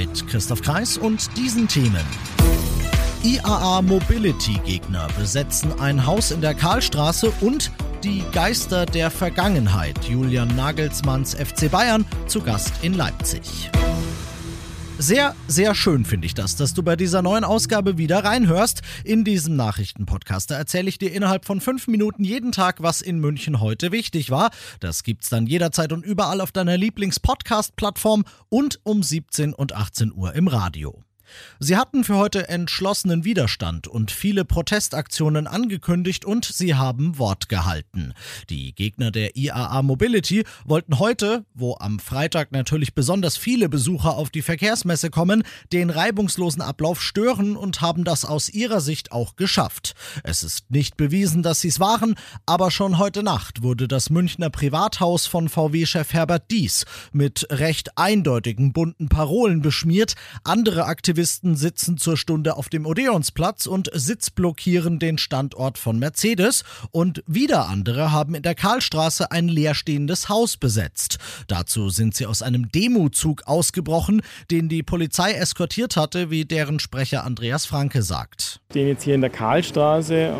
Mit Christoph Kreis und diesen Themen. IAA Mobility Gegner besetzen ein Haus in der Karlstraße und die Geister der Vergangenheit. Julian Nagelsmanns FC Bayern zu Gast in Leipzig. Sehr, sehr schön finde ich das, dass du bei dieser neuen Ausgabe wieder reinhörst. In diesem Nachrichtenpodcast, da erzähle ich dir innerhalb von fünf Minuten jeden Tag, was in München heute wichtig war. Das gibt's dann jederzeit und überall auf deiner Lieblings-Podcast-Plattform und um 17 und 18 Uhr im Radio. Sie hatten für heute entschlossenen Widerstand und viele Protestaktionen angekündigt und sie haben Wort gehalten. Die Gegner der IAA Mobility wollten heute, wo am Freitag natürlich besonders viele Besucher auf die Verkehrsmesse kommen, den reibungslosen Ablauf stören und haben das aus ihrer Sicht auch geschafft. Es ist nicht bewiesen, dass sie es waren, aber schon heute Nacht wurde das Münchner Privathaus von VW-Chef Herbert Dies mit recht eindeutigen bunten Parolen beschmiert. Andere Aktivisten Aktivisten sitzen zur Stunde auf dem Odeonsplatz und sitzblockieren den Standort von Mercedes und wieder andere haben in der Karlstraße ein leerstehendes Haus besetzt. Dazu sind sie aus einem Demozug ausgebrochen, den die Polizei eskortiert hatte, wie deren Sprecher Andreas Franke sagt. Den jetzt hier in der Karlstraße, äh,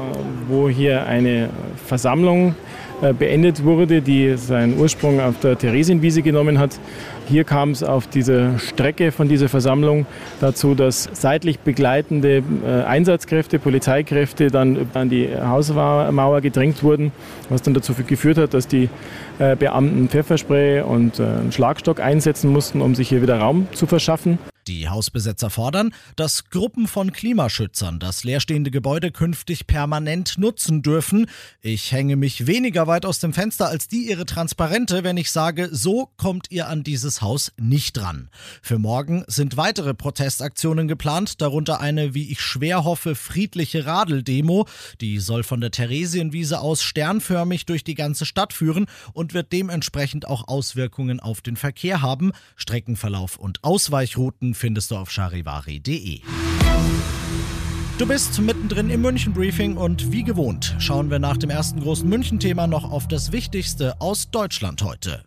wo hier eine Versammlung beendet wurde, die seinen Ursprung auf der Theresienwiese genommen hat. Hier kam es auf dieser Strecke von dieser Versammlung dazu, dass seitlich begleitende äh, Einsatzkräfte, Polizeikräfte dann an die Hausmauer gedrängt wurden, was dann dazu geführt hat, dass die äh, Beamten Pfefferspray und einen Schlagstock einsetzen mussten, um sich hier wieder Raum zu verschaffen. Die Hausbesetzer fordern, dass Gruppen von Klimaschützern das leerstehende Gebäude künftig permanent nutzen dürfen. Ich hänge mich weniger weit aus dem Fenster als die ihre Transparente, wenn ich sage, so kommt ihr an dieses Haus nicht dran. Für morgen sind weitere Protestaktionen geplant, darunter eine, wie ich schwer hoffe, friedliche Radeldemo. Die soll von der Theresienwiese aus sternförmig durch die ganze Stadt führen und wird dementsprechend auch Auswirkungen auf den Verkehr haben. Streckenverlauf und Ausweichrouten findest du auf charivari.de. Du bist mittendrin im München-Briefing und wie gewohnt schauen wir nach dem ersten großen München-Thema noch auf das Wichtigste aus Deutschland heute.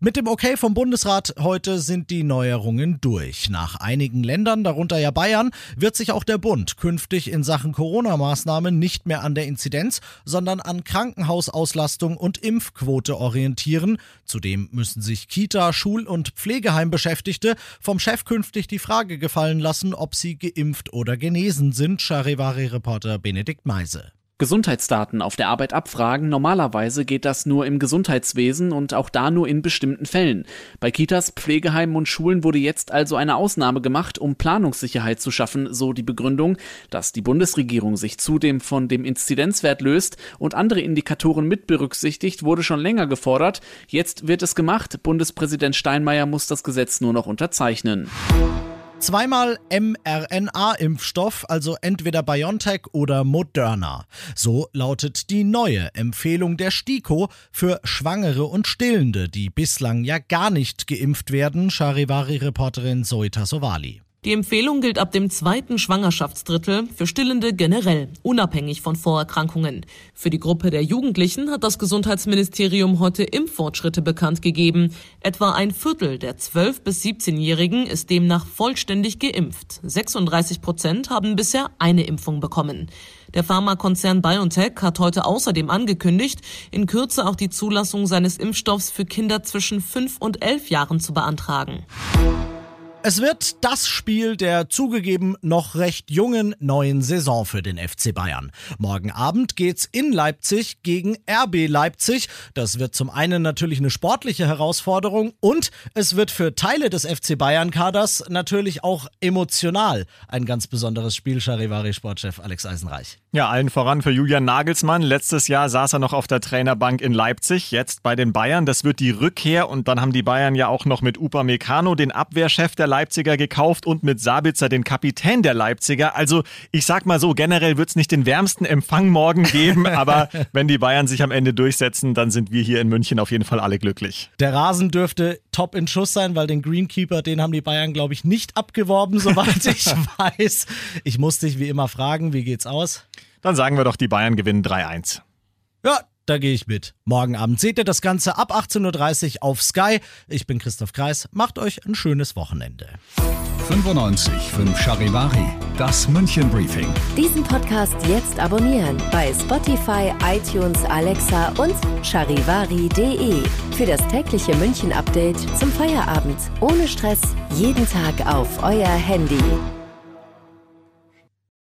Mit dem Okay vom Bundesrat heute sind die Neuerungen durch. Nach einigen Ländern, darunter ja Bayern, wird sich auch der Bund künftig in Sachen Corona-Maßnahmen nicht mehr an der Inzidenz, sondern an Krankenhausauslastung und Impfquote orientieren. Zudem müssen sich Kita, Schul- und Pflegeheimbeschäftigte vom Chef künftig die Frage gefallen lassen, ob sie geimpft oder genesen sind, Charivari-Reporter Benedikt Meise. Gesundheitsdaten auf der Arbeit abfragen. Normalerweise geht das nur im Gesundheitswesen und auch da nur in bestimmten Fällen. Bei Kitas, Pflegeheimen und Schulen wurde jetzt also eine Ausnahme gemacht, um Planungssicherheit zu schaffen, so die Begründung, dass die Bundesregierung sich zudem von dem Inzidenzwert löst und andere Indikatoren mit berücksichtigt, wurde schon länger gefordert. Jetzt wird es gemacht. Bundespräsident Steinmeier muss das Gesetz nur noch unterzeichnen. Zweimal mRNA-Impfstoff, also entweder BioNTech oder Moderna. So lautet die neue Empfehlung der STIKO für Schwangere und Stillende, die bislang ja gar nicht geimpft werden, Charivari-Reporterin Zoita Sovali. Die Empfehlung gilt ab dem zweiten Schwangerschaftsdrittel für Stillende generell, unabhängig von Vorerkrankungen. Für die Gruppe der Jugendlichen hat das Gesundheitsministerium heute Impffortschritte bekannt gegeben. Etwa ein Viertel der 12- bis 17-Jährigen ist demnach vollständig geimpft. 36 Prozent haben bisher eine Impfung bekommen. Der Pharmakonzern BioNTech hat heute außerdem angekündigt, in Kürze auch die Zulassung seines Impfstoffs für Kinder zwischen 5 und 11 Jahren zu beantragen. Es wird das Spiel der zugegeben noch recht jungen neuen Saison für den FC Bayern. Morgen Abend geht's in Leipzig gegen RB Leipzig. Das wird zum einen natürlich eine sportliche Herausforderung und es wird für Teile des FC Bayern Kaders natürlich auch emotional ein ganz besonderes Spiel, Charivari Sportchef Alex Eisenreich. Ja, allen voran für Julian Nagelsmann. Letztes Jahr saß er noch auf der Trainerbank in Leipzig, jetzt bei den Bayern. Das wird die Rückkehr und dann haben die Bayern ja auch noch mit Upamecano den Abwehrchef der Leipzig Leipziger gekauft und mit Sabitzer den Kapitän der Leipziger. Also ich sag mal so, generell wird es nicht den wärmsten Empfang morgen geben, aber wenn die Bayern sich am Ende durchsetzen, dann sind wir hier in München auf jeden Fall alle glücklich. Der Rasen dürfte top in Schuss sein, weil den Greenkeeper, den haben die Bayern, glaube ich, nicht abgeworben, soweit ich weiß. Ich muss dich wie immer fragen, wie geht's aus? Dann sagen wir doch, die Bayern gewinnen 3-1. Ja, da gehe ich mit. Morgen Abend seht ihr das Ganze ab 18.30 Uhr auf Sky. Ich bin Christoph Kreis. Macht euch ein schönes Wochenende. 95 5 Charivari, das München Briefing. Diesen Podcast jetzt abonnieren bei Spotify, iTunes, Alexa und charivari.de. Für das tägliche München Update zum Feierabend. Ohne Stress, jeden Tag auf euer Handy.